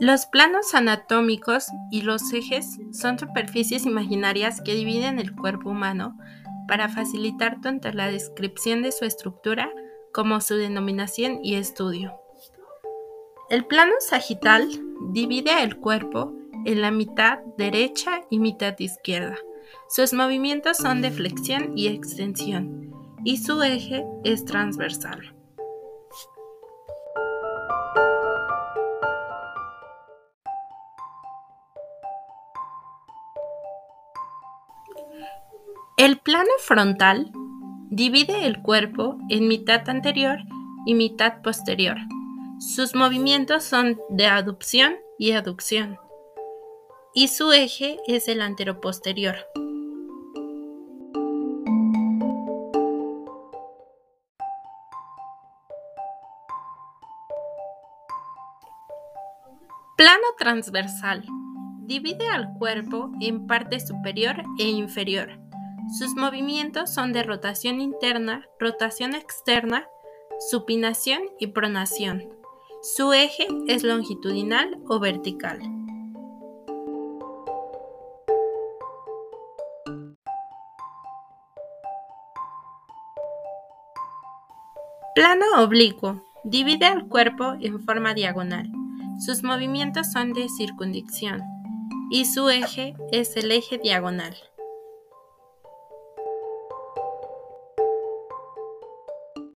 Los planos anatómicos y los ejes son superficies imaginarias que dividen el cuerpo humano para facilitar tanto la descripción de su estructura como su denominación y estudio. El plano sagital divide el cuerpo en la mitad derecha y mitad izquierda. Sus movimientos son de flexión y extensión y su eje es transversal. El plano frontal divide el cuerpo en mitad anterior y mitad posterior. Sus movimientos son de aducción y aducción, y su eje es el anteroposterior. Plano transversal. Divide al cuerpo en parte superior e inferior. Sus movimientos son de rotación interna, rotación externa, supinación y pronación. Su eje es longitudinal o vertical. Plano oblicuo. Divide al cuerpo en forma diagonal. Sus movimientos son de circundición y su eje es el eje diagonal.